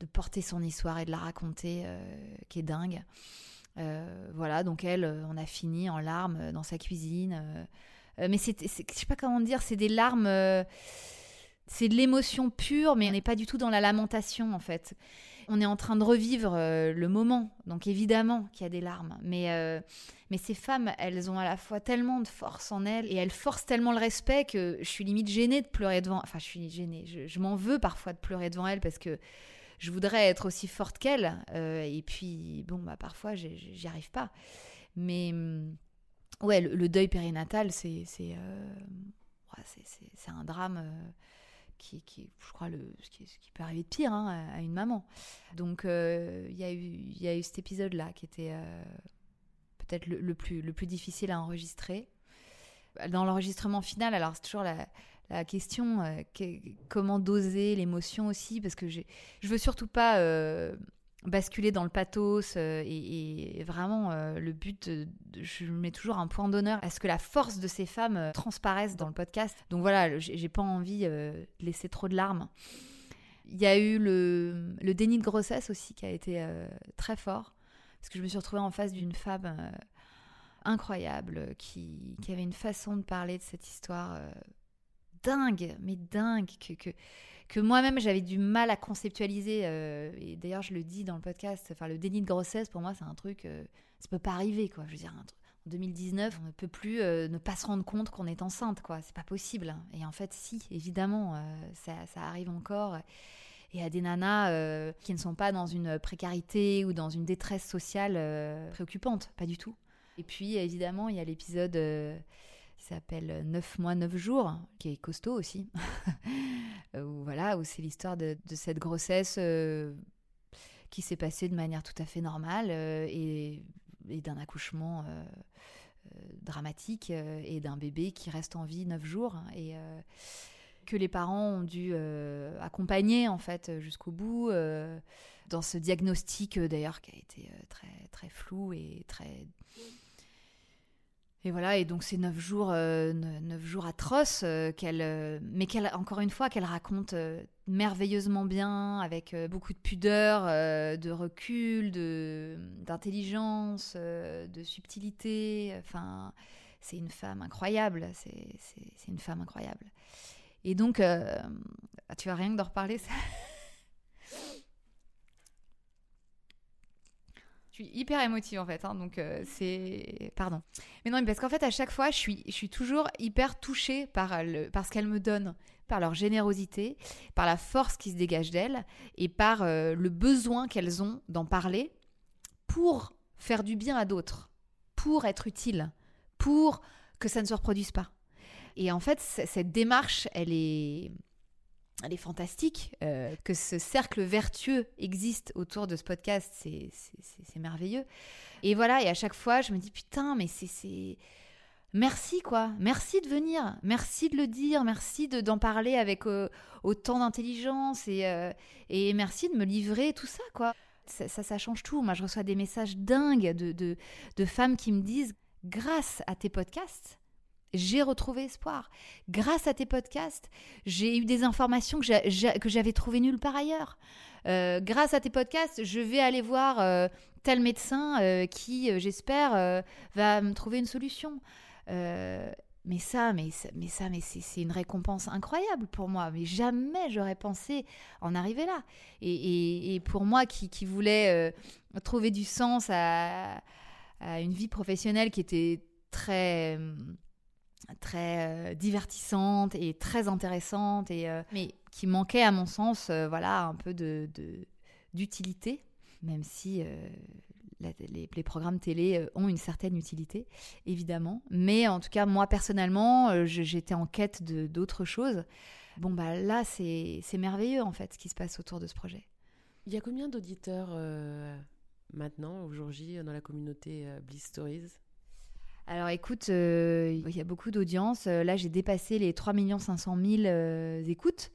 de porter son histoire et de la raconter qui est dingue. voilà, donc elle, on a fini en larmes dans sa cuisine. mais c'est, je sais pas comment dire, c'est des larmes c'est de l'émotion pure, mais on n'est pas du tout dans la lamentation en fait. On est en train de revivre euh, le moment, donc évidemment qu'il y a des larmes. Mais, euh, mais ces femmes, elles ont à la fois tellement de force en elles et elles forcent tellement le respect que je suis limite gênée de pleurer devant. Enfin, je suis gênée. Je, m'en veux parfois de pleurer devant elles parce que je voudrais être aussi forte qu'elles. Euh, et puis, bon, bah parfois, j'y arrive pas. Mais ouais, le, deuil périnatal, c'est c'est un drame qui, qui, je crois, le, ce, qui, peut arriver de pire hein, à, une maman. Donc, euh, il y, a eu, y a eu cet épisode-là qui était euh, peut-être le, plus, le plus difficile à enregistrer. Dans l'enregistrement final, alors c'est toujours la, la question euh, comment doser l'émotion aussi, parce que je veux surtout pas basculer dans le pathos euh, et, vraiment euh, le but, je mets toujours un point d'honneur à ce que la force de ces femmes euh, transparaisse dans le podcast. Donc voilà, j'ai pas envie de laisser trop de larmes. Il y a eu le, le déni de grossesse aussi qui a été très fort parce que je me suis retrouvée en face d'une femme incroyable qui, qui, avait une façon de parler de cette histoire dingue, mais dingue que que moi-même j'avais du mal à conceptualiser. Euh, et d'ailleurs, je le dis dans le podcast, enfin, le déni de grossesse, pour moi, c'est un truc, euh, ça peut pas arriver, quoi. Je veux dire, en 2019, on ne peut plus euh, ne pas se rendre compte qu'on est enceinte, quoi. C'est pas possible. Et en fait, si, évidemment, ça, ça, arrive encore. Et à des nanas qui ne sont pas dans une précarité ou dans une détresse sociale préoccupante, pas du tout. Et puis, évidemment, il y a l'épisode qui s'appelle 9 mois, 9 jours, qui est costaud aussi. où, voilà, où c'est l'histoire de, cette grossesse euh, qui s'est passée de manière tout à fait normale euh, et, d'un accouchement euh, dramatique et d'un bébé qui reste en vie 9 jours. Et que les parents ont dû accompagner en fait jusqu'au bout dans ce diagnostic d'ailleurs qui a été très flou et très et voilà, et donc c'est neuf jours, euh, neuf jours atroces, euh, euh, mais encore une fois, qu'elle raconte merveilleusement bien, avec beaucoup de pudeur, de recul, de, d'intelligence, de subtilité. Enfin, c'est une femme incroyable. C'est, une femme incroyable. Et donc, tu as rien que d'en reparler, ça? Hyper émotive en fait, hein, donc euh, c'est... Pardon. Mais non, mais parce qu'en fait, à chaque fois, je suis, je suis toujours hyper touchée par, le, par ce qu'elles me donnent, par leur générosité, par la force qui se dégage d'elles, et par euh, le besoin qu'elles ont d'en parler pour faire du bien à d'autres, pour être utile, pour que ça ne se reproduise pas. Et en fait, cette démarche, elle est elle est fantastique. Euh, que ce cercle vertueux existe autour de ce podcast, c'est merveilleux. Et voilà, et à chaque fois, je me dis, putain, mais c'est... Merci, quoi. Merci de venir. Merci de le dire. Merci d'en parler avec euh, autant d'intelligence. Et, euh, et merci de me livrer tout ça, quoi. Ça, ça, change tout. Moi, je reçois des messages dingues de, de, de femmes qui me disent, grâce à tes podcasts, j'ai retrouvé espoir. Grâce à tes podcasts, j'ai eu des informations que j'avais trouvées nulle part ailleurs. Euh, grâce à tes podcasts, je vais aller voir euh, tel médecin euh, qui, j'espère, va me trouver une solution. mais ça, mais, mais ça, mais c'est une récompense incroyable pour moi. Mais jamais j'aurais pensé en arriver là. Et, pour moi qui, qui voulais trouver du sens à, à, une vie professionnelle qui était très très euh, divertissante et très intéressante, et, euh, mais qui manquait à mon sens euh, voilà, un peu de, d'utilité, même si les, les, programmes télé ont une certaine utilité, évidemment. Mais en tout cas, moi personnellement, j'étais en quête de, d'autres choses. Bon, bah là, c'est merveilleux, en fait, ce qui se passe autour de ce projet. Il y a combien d'auditeurs euh, maintenant, aujourd'hui, dans la communauté Bliss Stories? Alors écoute, euh, il y a beaucoup d'audience. Là, j'ai dépassé les 3 500 000 écoutes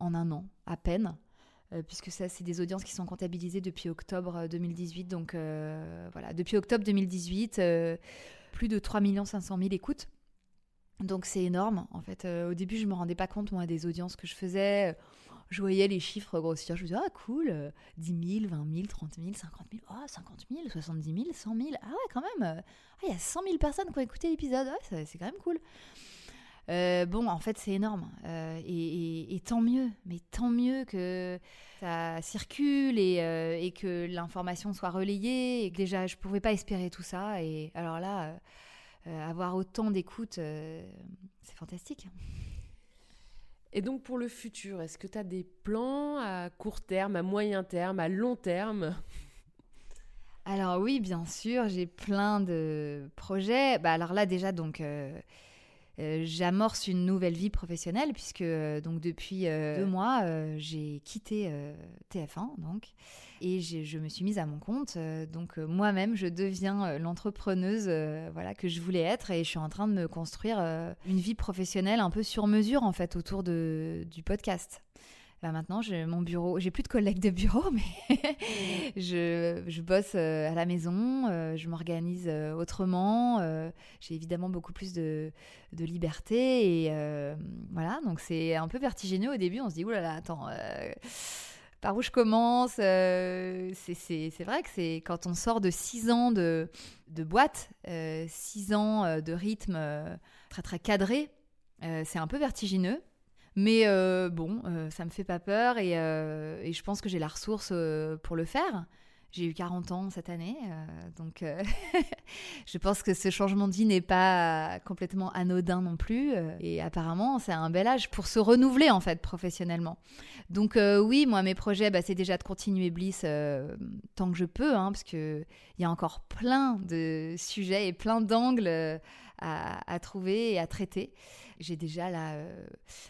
en un an, à peine. puisque ça, c'est des audiences qui sont comptabilisées depuis octobre 2018. Donc voilà, depuis octobre 2018, plus de 3 500 000 écoutes. Donc c'est énorme. En fait, au début, je me rendais pas compte moi des audiences que je faisais je voyais les chiffres grossir. Je me disais, ah cool, 10 000, 20 000, 30 000, 50 000, oh, 50 000, 70 000, 100 000. Ah ouais, quand même. Ah, il y a 100 000 personnes qui ont écouté l'épisode. Ouais, c'est quand même cool. Euh, bon, en fait, c'est énorme. Euh, et, tant mieux. Mais tant mieux que ça circule et, euh, et que l'information soit relayée. Et que déjà, je ne pouvais pas espérer tout ça. Et alors là, avoir autant d'écoute, c'est fantastique. Et donc pour le futur, est-ce que tu as des plans à court terme, à moyen terme, à long terme? Alors oui, bien sûr, j'ai plein de projets. Bah alors là déjà, donc euh, euh, j'amorce une nouvelle vie professionnelle puisque euh, donc depuis deux mois, j'ai quitté TF1 donc et je me suis mise à mon compte. Euh, donc euh, moi-même, je deviens euh, l'entrepreneuse voilà, que je voulais être et je suis en train de me construire une vie professionnelle un peu sur mesure en fait autour de, du podcast. Là maintenant, j'ai mon bureau, j'ai plus de collègues de bureau, mais je, je, bosse à la maison, je m'organise autrement, j'ai évidemment beaucoup plus de, de liberté et voilà, donc c'est un peu vertigineux au début. On se dit oulala, attends par où je commence. Euh, c'est vrai que c'est quand on sort de six ans de, de boîte, euh, six ans euh, de rythme très très cadré, c'est un peu vertigineux. Mais bon, ça me fait pas peur et, et je pense que j'ai la ressource pour le faire. J'ai eu 40 ans cette année, euh, donc euh, je pense que ce changement de vie n'est pas complètement anodin non plus. Euh, et apparemment, c'est un bel âge pour se renouveler en fait professionnellement. Donc oui, moi mes projets, bah, c'est déjà de continuer Bliss tant que je peux, hein, parce qu'il y a encore plein de sujets et plein d'angles à, trouver et à traiter. J'ai déjà là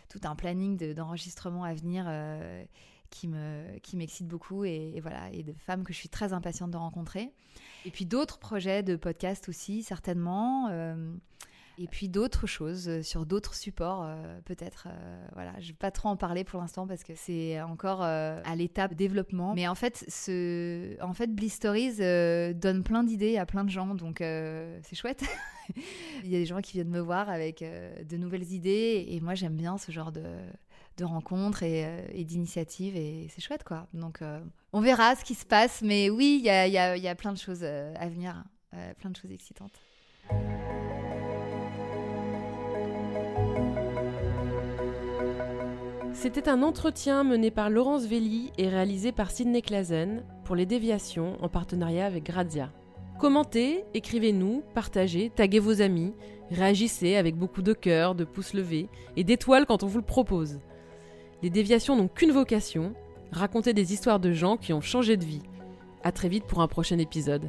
tout un planning d'enregistrement à venir qui me qui m'excite beaucoup et, voilà et de femmes que je suis très impatiente de rencontrer et puis d'autres projets de podcast aussi certainement euh, et puis d'autres choses sur d'autres supports euh, peut-être euh, voilà. Je vais pas trop en parler pour l'instant parce que c'est encore à l'étape développement. Mais en fait ce en fait Bliss Stories donne plein d'idées à plein de gens. Donc c'est chouette. Il y a des gens qui viennent me voir avec de nouvelles idées. Et moi j'aime bien ce genre de de rencontres euh, et, d'initiatives. Et c'est chouette quoi. Donc euh, on verra ce qui se passe, mais oui, il y a, y, a, y a, plein de choses euh, à venir, plein de choses excitantes. C'était un entretien mené par Laurence Velli et réalisé par Sidney Clazen pour les déviations en partenariat avec Grazia. Commentez, écrivez-nous, partagez, taguez vos amis, réagissez avec beaucoup de cœur, de pouces levés et d'étoiles quand on vous le propose. Les déviations n'ont qu'une vocation, raconter des histoires de gens qui ont changé de vie. A très vite pour un prochain épisode.